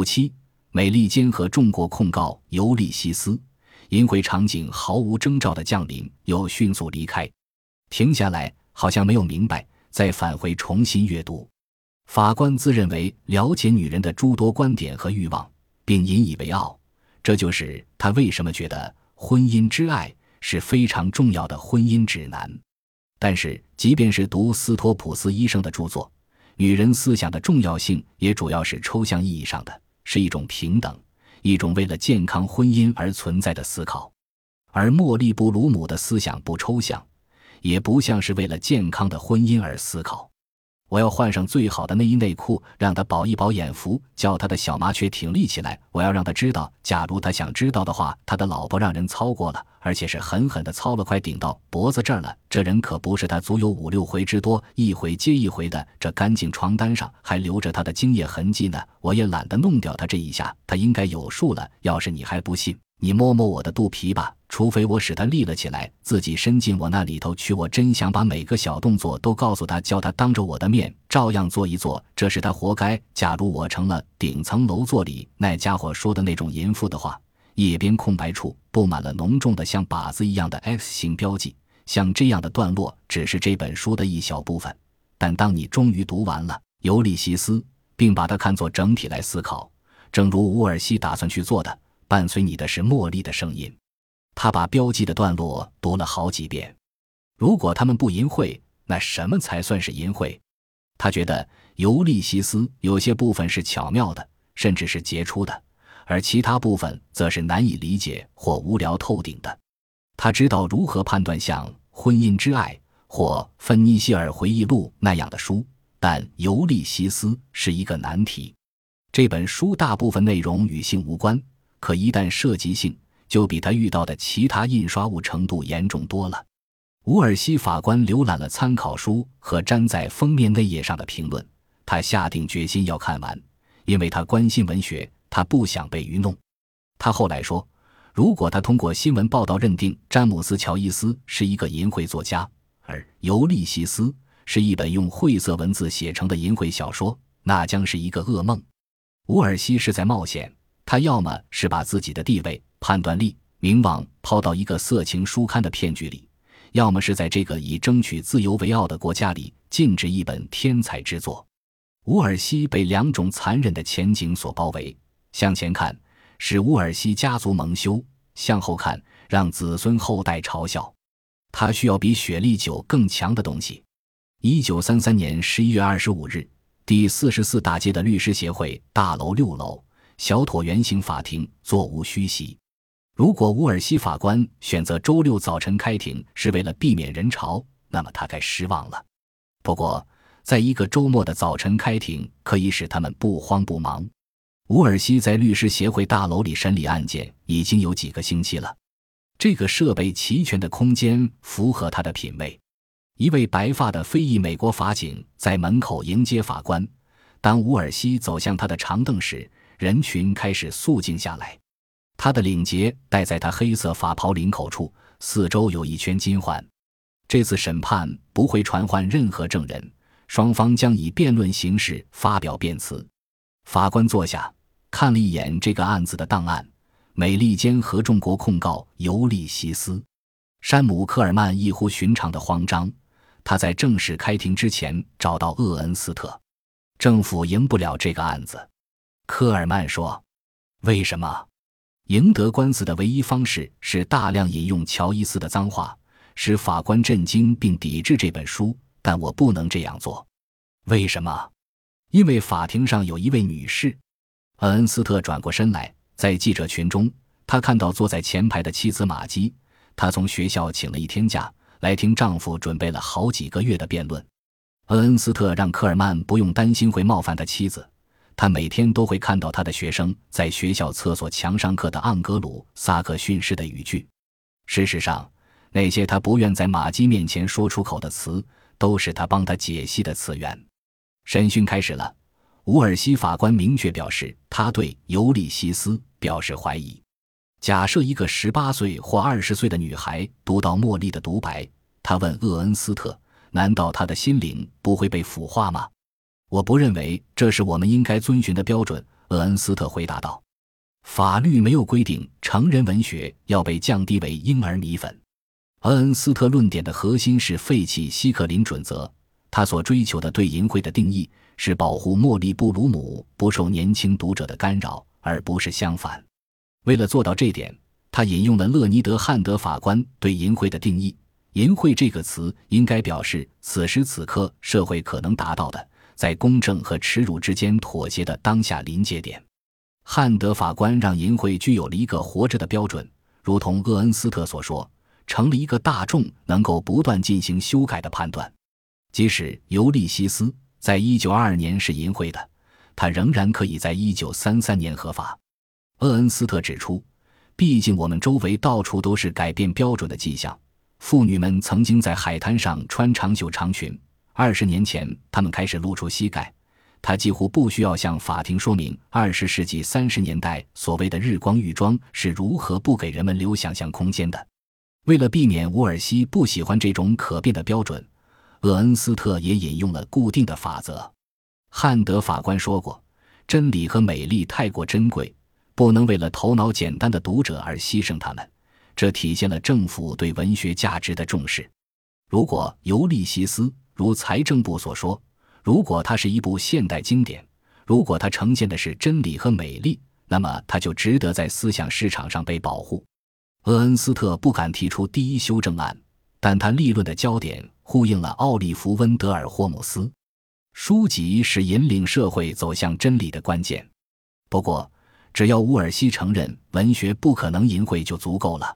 五七，美利坚和众国控告尤利西斯，淫秽场景毫无征兆的降临，又迅速离开，停下来，好像没有明白，再返回重新阅读。法官自认为了解女人的诸多观点和欲望，并引以为傲，这就是他为什么觉得婚姻之爱是非常重要的婚姻指南。但是，即便是读斯托普斯医生的著作，女人思想的重要性也主要是抽象意义上的，是一种平等，一种为了健康婚姻而存在的思考。而莫莉布鲁姆的思想不抽象，也不像是为了健康的婚姻而思考。我要换上最好的内衣内裤，让他饱一饱眼福，叫他的小麻雀挺立起来。我要让他知道，假如他想知道的话，他的老婆让人操过了，而且是狠狠的操了，快顶到脖子这儿了。这人可不是他，足有五六回之多，一回接一回的。这干净床单上还留着他的精液痕迹呢。我也懒得弄掉他这一下，他应该有数了。要是你还不信。你摸摸我的肚皮吧，除非我使他立了起来，自己伸进我那里头去。我真想把每个小动作都告诉他，叫他当着我的面照样做一做。这是他活该。假如我成了顶层楼座里那家伙说的那种淫妇的话，叶边空白处布满了浓重的像靶子一样的 X 型标记。像这样的段落只是这本书的一小部分，但当你终于读完了《尤利西斯》，并把它看作整体来思考，正如伍尔西打算去做的。伴随你的是茉莉的声音，他把标记的段落读了好几遍。如果他们不淫秽，那什么才算是淫秽？他觉得《尤利西斯》有些部分是巧妙的，甚至是杰出的，而其他部分则是难以理解或无聊透顶的。他知道如何判断像《婚姻之爱》或《芬尼希尔回忆录》那样的书，但《尤利西斯》是一个难题。这本书大部分内容与性无关。可一旦涉及性，就比他遇到的其他印刷物程度严重多了。伍尔西法官浏览了参考书和粘在封面内页上的评论，他下定决心要看完，因为他关心文学，他不想被愚弄。他后来说，如果他通过新闻报道认定詹姆斯·乔伊斯是一个淫秽作家，而《尤利西斯》是一本用晦涩文字写成的淫秽小说，那将是一个噩梦。伍尔西是在冒险。他要么是把自己的地位、判断力、名望抛到一个色情书刊的骗局里，要么是在这个以争取自由为傲的国家里禁止一本天才之作。乌尔西被两种残忍的前景所包围：向前看，使乌尔西家族蒙羞；向后看，让子孙后代嘲笑。他需要比雪莉酒更强的东西。一九三三年十一月二十五日，第四十四大街的律师协会大楼六楼。小椭圆形法庭座无虚席。如果乌尔西法官选择周六早晨开庭是为了避免人潮，那么他该失望了。不过，在一个周末的早晨开庭可以使他们不慌不忙。乌尔西在律师协会大楼里审理案件已经有几个星期了。这个设备齐全的空间符合他的品味。一位白发的非裔美国法警在门口迎接法官。当乌尔西走向他的长凳时，人群开始肃静下来，他的领结戴在他黑色法袍领口处，四周有一圈金环。这次审判不会传唤任何证人，双方将以辩论形式发表辩词。法官坐下，看了一眼这个案子的档案：美利坚合众国控告尤利西斯。山姆·科尔曼异乎寻常的慌张，他在正式开庭之前找到厄恩斯特。政府赢不了这个案子。科尔曼说：“为什么？赢得官司的唯一方式是大量引用乔伊斯的脏话，使法官震惊并抵制这本书。但我不能这样做。为什么？因为法庭上有一位女士。”恩恩斯特转过身来，在记者群中，他看到坐在前排的妻子玛姬。她从学校请了一天假，来听丈夫准备了好几个月的辩论。恩恩斯特让科尔曼不用担心会冒犯他妻子。他每天都会看到他的学生在学校厕所墙上刻的盎格鲁撒克逊式的语句。事实上，那些他不愿在马基面前说出口的词，都是他帮他解析的词源。审讯开始了。伍尔西法官明确表示，他对尤利西斯表示怀疑。假设一个十八岁或二十岁的女孩读到茉莉的独白，他问厄恩斯特：“难道她的心灵不会被腐化吗？”我不认为这是我们应该遵循的标准。厄恩斯特回答道：“法律没有规定成人文学要被降低为婴儿米粉。”厄恩斯特论点的核心是废弃希克林准则。他所追求的对淫秽的定义是保护莫利布鲁姆不受年轻读者的干扰，而不是相反。为了做到这点，他引用了勒尼德·汉德法官对淫秽的定义：“淫秽这个词应该表示此时此刻社会可能达到的，在公正和耻辱之间妥协的当下临界点。”汉德法官让淫秽具有了一个活着的标准，如同厄恩斯特所说，成了一个大众能够不断进行修改的判断。即使《尤利西斯》在一九二二年是淫秽的，它仍然可以在一九三三年合法。厄恩斯特指出，毕竟我们周围到处都是改变标准的迹象。妇女们曾经在海滩上穿长袖长裙，二十年前他们开始露出膝盖。他几乎不需要向法庭说明二十世纪三十年代所谓的日光浴装是如何不给人们留想象空间的。为了避免乌尔西不喜欢这种可变的标准。厄恩斯特也引用了固定的法则。汉德法官说过：“真理和美丽太过珍贵，不能为了头脑简单的读者而牺牲它们。”这体现了政府对文学价值的重视。如果《尤利西斯》如财政部所说，如果它是一部现代经典，如果它呈现的是真理和美丽，那么它就值得在思想市场上被保护。厄恩斯特不敢提出第一修正案，但他立论的焦点。呼应了奥利弗·温德尔·霍姆斯，书籍是引领社会走向真理的关键。不过，只要乌尔西承认文学不可能淫秽就足够了。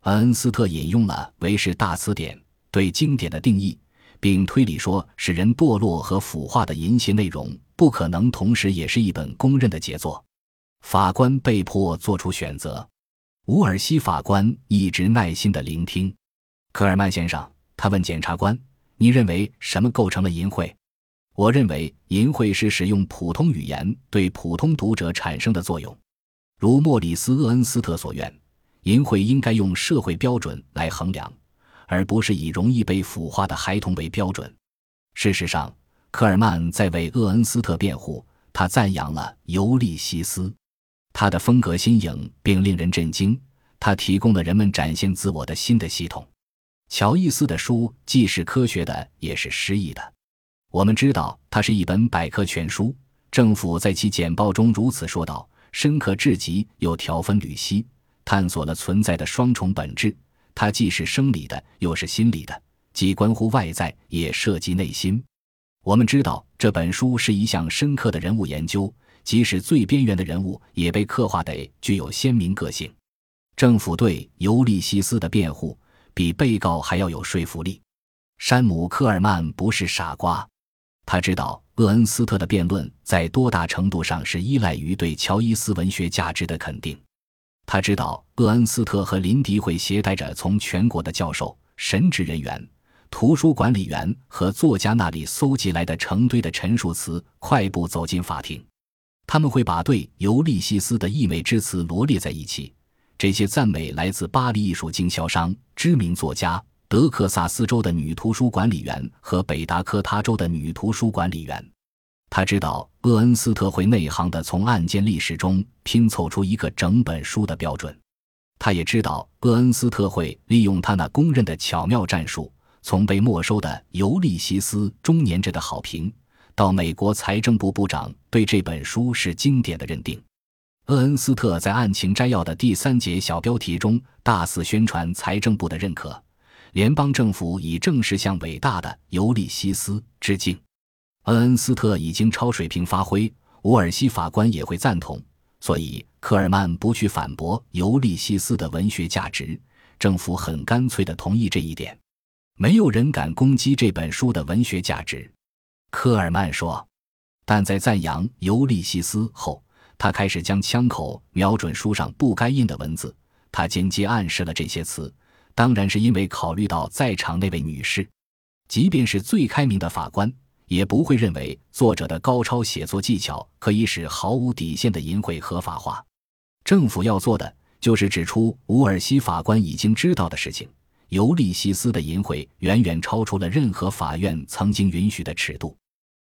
恩斯特引用了《维氏大词典》对经典的定义，并推理说，使人堕落和腐化的淫邪内容不可能同时也是一本公认的杰作。法官被迫做出选择，乌尔西法官一直耐心地聆听。科尔曼先生。他问检察官：“你认为什么构成了淫秽？”我认为淫秽是使用普通语言对普通读者产生的作用。如莫里斯·厄恩斯特所愿，淫秽应该用社会标准来衡量，而不是以容易被腐化的孩童为标准。事实上，科尔曼在为厄恩斯特辩护，他赞扬了《尤利西斯》，他的风格新颖并令人震惊，他提供了人们展现自我的新的系统。乔伊斯的书既是科学的，也是诗意的。我们知道它是一本百科全书。政府在其简报中如此说道：“深刻至极，又条分缕析，探索了存在的双重本质。它既是生理的，又是心理的，既关乎外在，也涉及内心。”我们知道这本书是一项深刻的人物研究，即使最边缘的人物也被刻画得具有鲜明个性。政府对尤利西斯的辩护。比被告还要有说服力。山姆·科尔曼不是傻瓜，他知道厄恩斯特的辩论在多大程度上是依赖于对乔伊斯文学价值的肯定。他知道厄恩斯特和林迪会携带着从全国的教授、神职人员、图书管理员和作家那里搜集来的成堆的陈述词，快步走进法庭。他们会把对尤利西斯的溢美之词罗列在一起。这些赞美来自巴黎艺术经销商、知名作家、德克萨斯州的女图书管理员和北达科他州的女图书管理员。他知道厄恩斯特会内行的从案件历史中拼凑出一个整本书的标准。他也知道厄恩斯特会利用他那公认的巧妙战术，从被没收的《尤利西斯》中年制的好评，到美国财政部部长对这本书是经典的认定。厄恩斯特在案情摘要的第三节小标题中大肆宣传财政部的认可，联邦政府已正式向伟大的尤利西斯致敬。恩恩斯特已经超水平发挥，伍尔西法官也会赞同，所以科尔曼不去反驳尤利西斯的文学价值，政府很干脆地同意这一点。没有人敢攻击这本书的文学价值，科尔曼说。但在赞扬尤利西斯后。他开始将枪口瞄准书上不该印的文字，他间接暗示了这些词，当然是因为考虑到在场那位女士。即便是最开明的法官，也不会认为作者的高超写作技巧可以使毫无底线的淫秽合法化。政府要做的就是指出乌尔西法官已经知道的事情：尤利西斯的淫秽远远超出了任何法院曾经允许的尺度。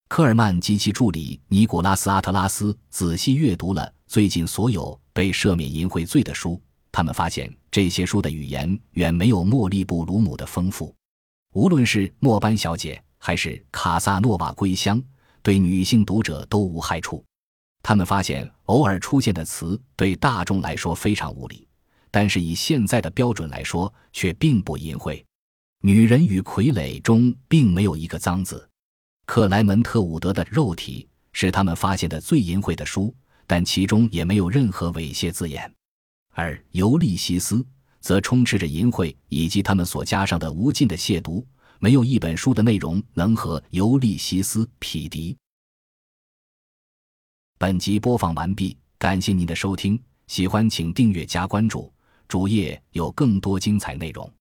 科尔曼及其助理尼古拉斯·阿特拉斯仔细阅读了最近所有被赦免淫秽罪的书，他们发现这些书的语言远没有莫利布鲁姆的丰富。无论是莫班小姐还是卡萨诺瓦归乡，对女性读者都无害处。他们发现偶尔出现的词对大众来说非常无礼，但是以现在的标准来说却并不淫秽。女人与傀儡中并没有一个脏字。克莱门特伍德的肉体是他们发现的最淫秽的书，但其中也没有任何猥亵字眼，而尤利西斯则充斥着淫秽以及他们所加上的无尽的亵渎。没有一本书的内容能和尤利西斯匹敌。本集播放完毕，感谢您的收听，喜欢请订阅加关注，主页有更多精彩内容。